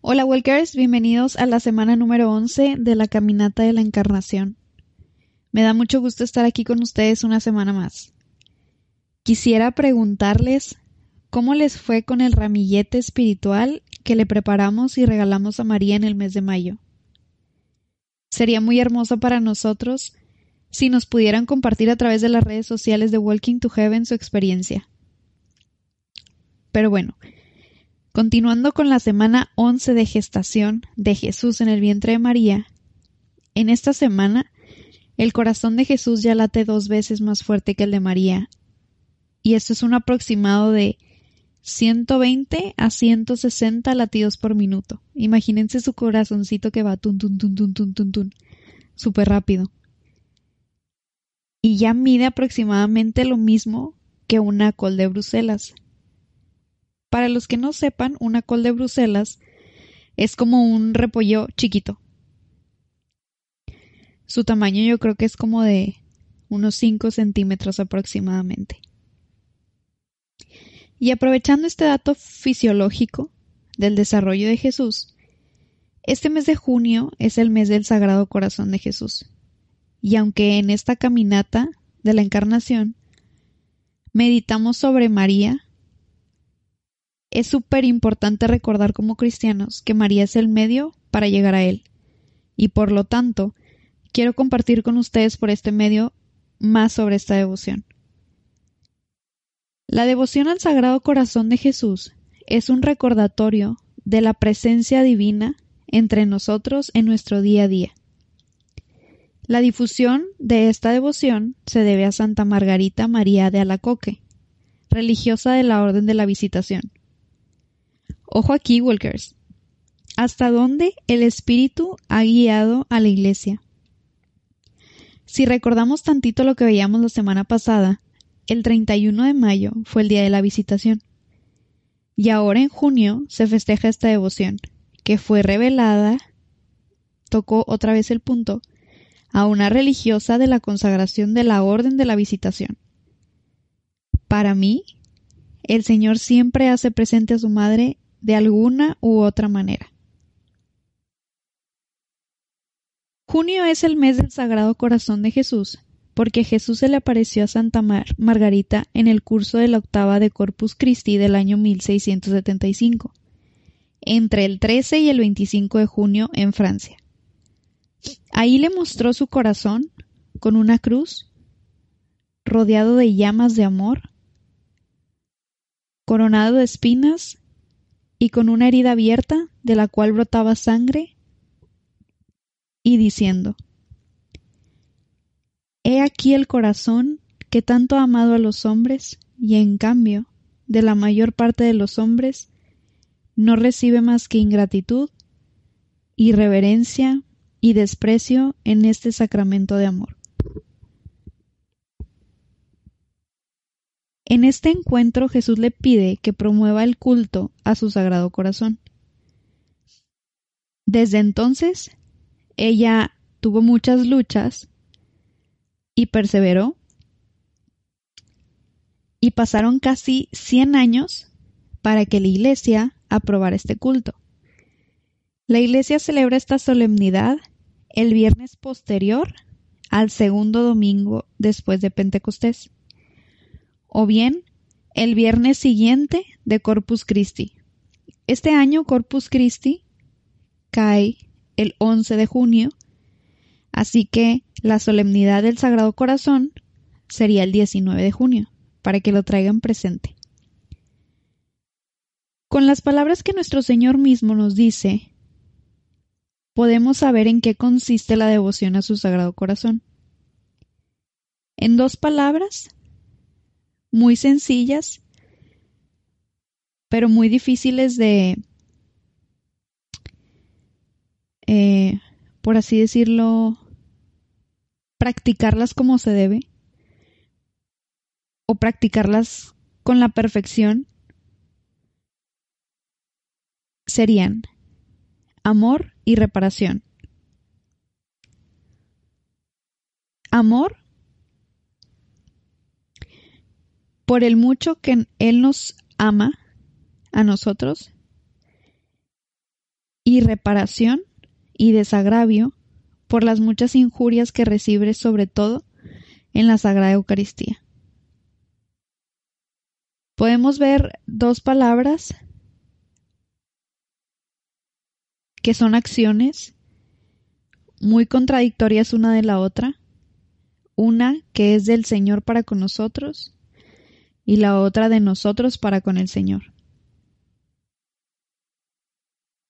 Hola Walkers, bienvenidos a la semana número 11 de la Caminata de la Encarnación. Me da mucho gusto estar aquí con ustedes una semana más. Quisiera preguntarles cómo les fue con el ramillete espiritual que le preparamos y regalamos a María en el mes de mayo. Sería muy hermoso para nosotros si nos pudieran compartir a través de las redes sociales de Walking to Heaven su experiencia. Pero bueno, continuando con la semana 11 de gestación de Jesús en el vientre de María, en esta semana el corazón de Jesús ya late dos veces más fuerte que el de María, y esto es un aproximado de 120 a 160 latidos por minuto. Imagínense su corazoncito que va tun tun tun tun tun tun tun, súper rápido. Y ya mide aproximadamente lo mismo que una col de Bruselas. Para los que no sepan, una col de Bruselas es como un repollo chiquito. Su tamaño yo creo que es como de unos 5 centímetros aproximadamente. Y aprovechando este dato fisiológico del desarrollo de Jesús, este mes de junio es el mes del Sagrado Corazón de Jesús. Y aunque en esta caminata de la Encarnación meditamos sobre María, es súper importante recordar como cristianos que María es el medio para llegar a Él. Y por lo tanto, quiero compartir con ustedes por este medio más sobre esta devoción. La devoción al Sagrado Corazón de Jesús es un recordatorio de la presencia divina entre nosotros en nuestro día a día. La difusión de esta devoción se debe a Santa Margarita María de Alacoque, religiosa de la Orden de la Visitación. Ojo aquí, Walkers. ¿Hasta dónde el Espíritu ha guiado a la Iglesia? Si recordamos tantito lo que veíamos la semana pasada, el 31 de mayo fue el día de la visitación. Y ahora en junio se festeja esta devoción, que fue revelada, tocó otra vez el punto, a una religiosa de la consagración de la Orden de la Visitación. Para mí, el Señor siempre hace presente a su madre de alguna u otra manera. Junio es el mes del Sagrado Corazón de Jesús, porque Jesús se le apareció a Santa Margarita en el curso de la octava de Corpus Christi del año 1675, entre el 13 y el 25 de junio en Francia. Ahí le mostró su corazón con una cruz, rodeado de llamas de amor, coronado de espinas y con una herida abierta de la cual brotaba sangre y diciendo, He aquí el corazón que tanto ha amado a los hombres, y en cambio, de la mayor parte de los hombres, no recibe más que ingratitud, irreverencia y desprecio en este sacramento de amor. En este encuentro Jesús le pide que promueva el culto a su sagrado corazón. Desde entonces, ella tuvo muchas luchas y perseveró. Y pasaron casi 100 años para que la iglesia aprobara este culto. La iglesia celebra esta solemnidad el viernes posterior al segundo domingo después de Pentecostés, o bien el viernes siguiente de Corpus Christi. Este año Corpus Christi cae el 11 de junio, así que la solemnidad del Sagrado Corazón sería el 19 de junio, para que lo traigan presente. Con las palabras que nuestro Señor mismo nos dice, podemos saber en qué consiste la devoción a su Sagrado Corazón. En dos palabras, muy sencillas, pero muy difíciles de eh, por así decirlo, practicarlas como se debe o practicarlas con la perfección serían amor y reparación. Amor por el mucho que Él nos ama a nosotros y reparación y desagravio por las muchas injurias que recibe sobre todo en la Sagrada Eucaristía. Podemos ver dos palabras que son acciones muy contradictorias una de la otra, una que es del Señor para con nosotros y la otra de nosotros para con el Señor.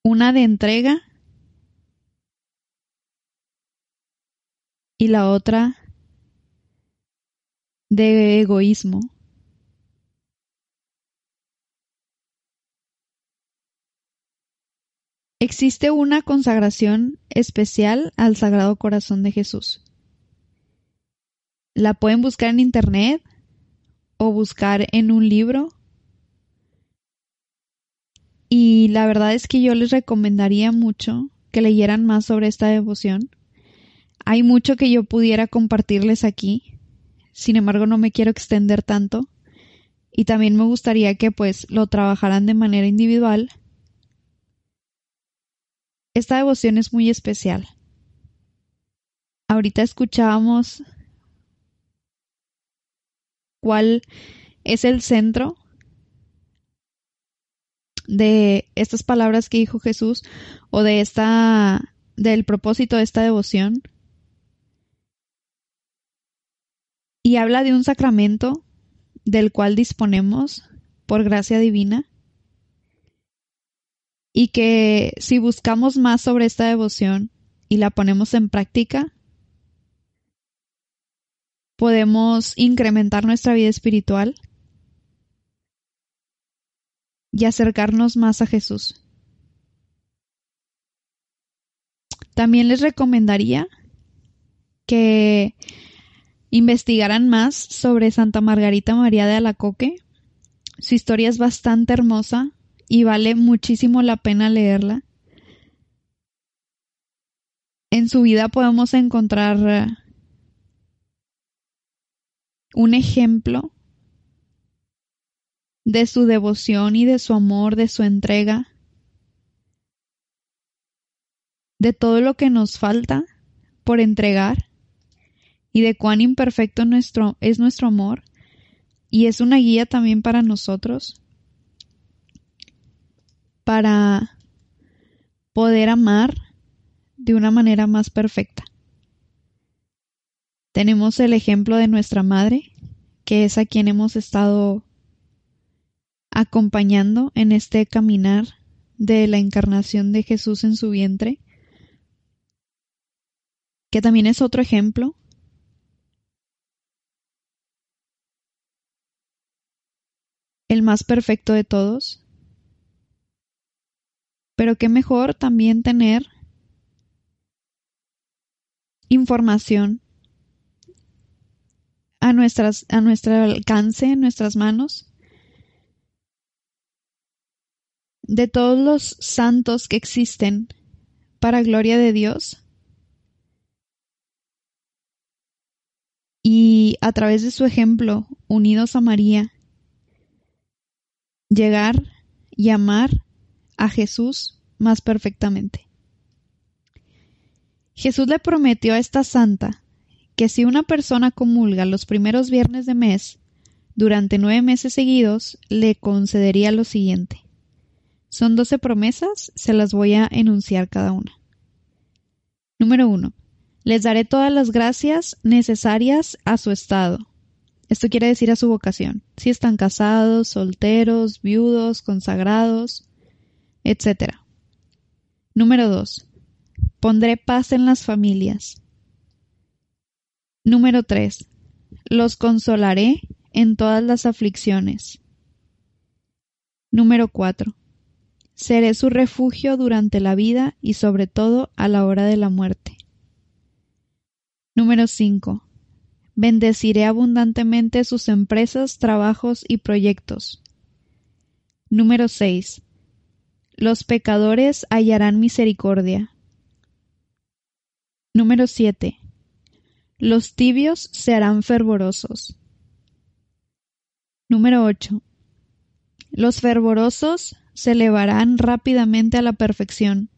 Una de entrega y la otra de egoísmo. Existe una consagración especial al Sagrado Corazón de Jesús. La pueden buscar en internet o buscar en un libro. Y la verdad es que yo les recomendaría mucho que leyeran más sobre esta devoción. Hay mucho que yo pudiera compartirles aquí. Sin embargo, no me quiero extender tanto. Y también me gustaría que pues lo trabajaran de manera individual esta devoción es muy especial. Ahorita escuchábamos cuál es el centro de estas palabras que dijo Jesús o de esta del propósito de esta devoción. Y habla de un sacramento del cual disponemos por gracia divina y que si buscamos más sobre esta devoción y la ponemos en práctica, podemos incrementar nuestra vida espiritual y acercarnos más a Jesús. También les recomendaría que investigaran más sobre Santa Margarita María de Alacoque. Su historia es bastante hermosa y vale muchísimo la pena leerla. En su vida podemos encontrar eh, un ejemplo de su devoción y de su amor, de su entrega, de todo lo que nos falta por entregar y de cuán imperfecto es nuestro amor y es una guía también para nosotros para poder amar de una manera más perfecta. Tenemos el ejemplo de nuestra madre, que es a quien hemos estado acompañando en este caminar de la encarnación de Jesús en su vientre, que también es otro ejemplo. El más perfecto de todos, pero qué mejor también tener información a, a nuestro alcance, en nuestras manos, de todos los santos que existen para gloria de Dios. Y a través de su ejemplo, unidos a María, llegar y amar a Jesús más perfectamente. Jesús le prometió a esta santa que si una persona comulga los primeros viernes de mes durante nueve meses seguidos, le concedería lo siguiente. Son doce promesas, se las voy a enunciar cada una. Número uno. Les daré todas las gracias necesarias a su estado. Esto quiere decir a su vocación. Si están casados, solteros, viudos, consagrados, etc. Número 2. Pondré paz en las familias. Número 3. Los consolaré en todas las aflicciones. Número 4. Seré su refugio durante la vida y sobre todo a la hora de la muerte. Número 5. Bendeciré abundantemente sus empresas, trabajos y proyectos. Número 6 los pecadores hallarán misericordia. Número 7. Los tibios se harán fervorosos. Número 8. Los fervorosos se elevarán rápidamente a la perfección.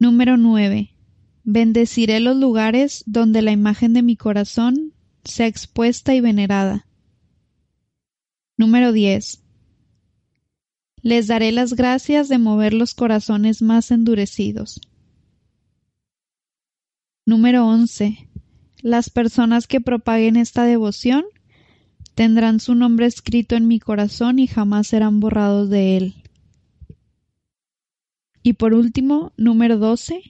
Número 9. Bendeciré los lugares donde la imagen de mi corazón sea expuesta y venerada. Número 10. Les daré las gracias de mover los corazones más endurecidos. Número 11. Las personas que propaguen esta devoción tendrán su nombre escrito en mi corazón y jamás serán borrados de él. Y por último, número 12.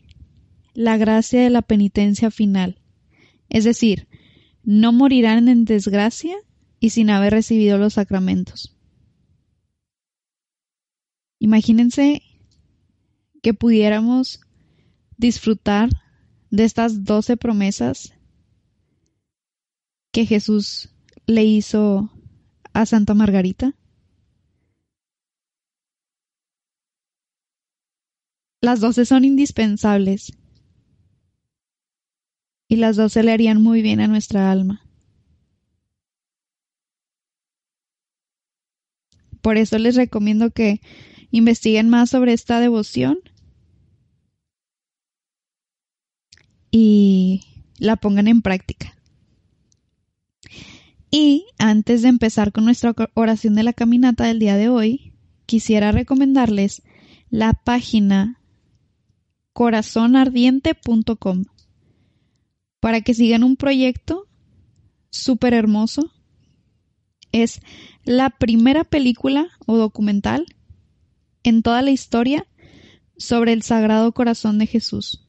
La gracia de la penitencia final. Es decir, no morirán en desgracia y sin haber recibido los sacramentos. Imagínense que pudiéramos disfrutar de estas doce promesas que Jesús le hizo a Santa Margarita. Las doce son indispensables y las doce le harían muy bien a nuestra alma. Por eso les recomiendo que investiguen más sobre esta devoción y la pongan en práctica. Y antes de empezar con nuestra oración de la caminata del día de hoy, quisiera recomendarles la página corazonardiente.com para que sigan un proyecto súper hermoso. Es la primera película o documental en toda la historia sobre el Sagrado Corazón de Jesús.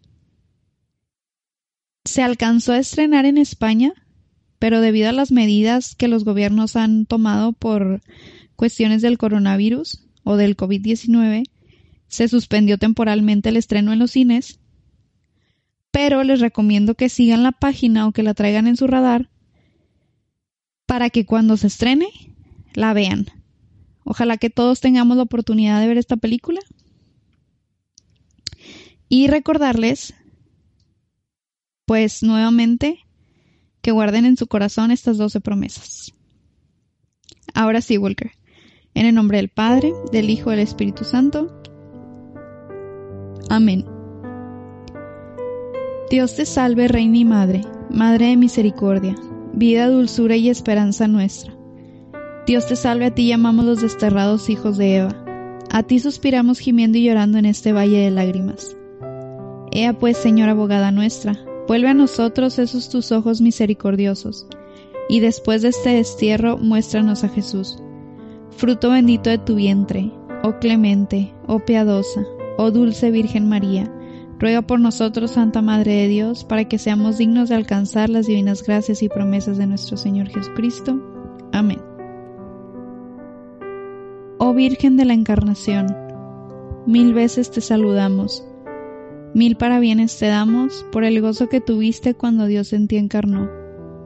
Se alcanzó a estrenar en España, pero debido a las medidas que los gobiernos han tomado por cuestiones del coronavirus o del COVID-19, se suspendió temporalmente el estreno en los cines, pero les recomiendo que sigan la página o que la traigan en su radar para que cuando se estrene la vean. Ojalá que todos tengamos la oportunidad de ver esta película. Y recordarles, pues nuevamente, que guarden en su corazón estas doce promesas. Ahora sí, Walker. En el nombre del Padre, del Hijo y del Espíritu Santo. Amén. Dios te salve, Reina y Madre, Madre de Misericordia, vida, dulzura y esperanza nuestra. Dios te salve, a ti llamamos los desterrados hijos de Eva. A ti suspiramos gimiendo y llorando en este valle de lágrimas. Ea pues, Señora abogada nuestra, vuelve a nosotros esos tus ojos misericordiosos, y después de este destierro muéstranos a Jesús, fruto bendito de tu vientre, oh clemente, oh piadosa, oh dulce Virgen María, ruega por nosotros, Santa Madre de Dios, para que seamos dignos de alcanzar las divinas gracias y promesas de nuestro Señor Jesucristo. Amén. Oh Virgen de la Encarnación, mil veces te saludamos, mil parabienes te damos por el gozo que tuviste cuando Dios en ti encarnó,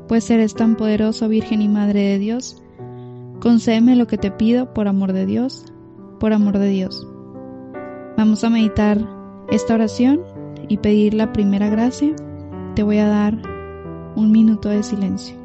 pues eres tan poderosa Virgen y Madre de Dios, concédeme lo que te pido por amor de Dios, por amor de Dios. Vamos a meditar esta oración y pedir la primera gracia. Te voy a dar un minuto de silencio.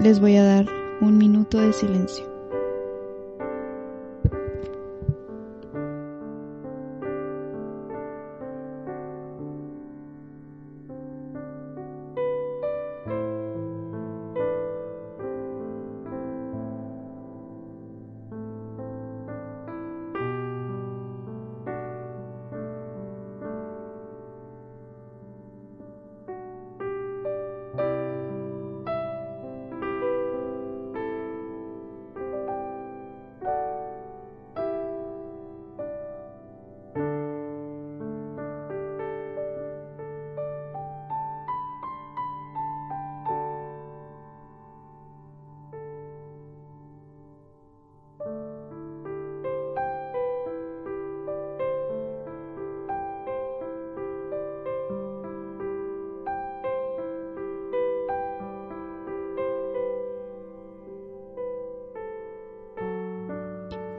les voy a dar un minuto de silencio.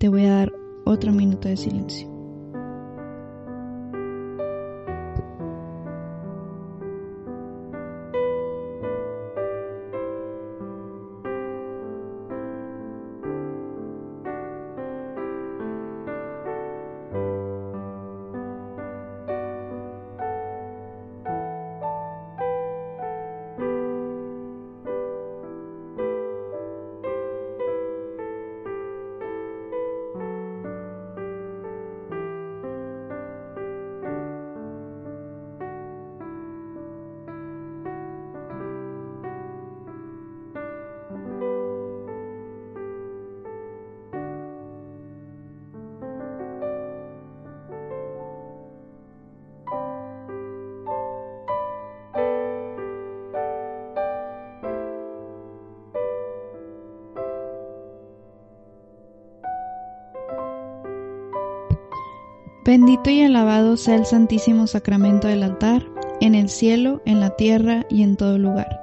Te voy a dar otro minuto de silencio. Bendito y alabado sea el Santísimo Sacramento del altar, en el cielo, en la tierra y en todo lugar.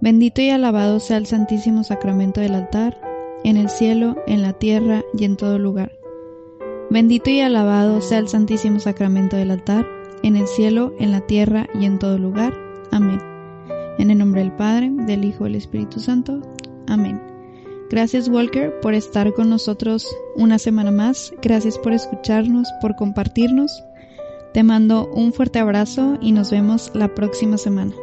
Bendito y alabado sea el Santísimo Sacramento del altar, en el cielo, en la tierra y en todo lugar. Bendito y alabado sea el Santísimo Sacramento del altar, en el cielo, en la tierra y en todo lugar. Amén. En el nombre del Padre, del Hijo y del Espíritu Santo. Amén. Gracias Walker por estar con nosotros una semana más. Gracias por escucharnos, por compartirnos. Te mando un fuerte abrazo y nos vemos la próxima semana.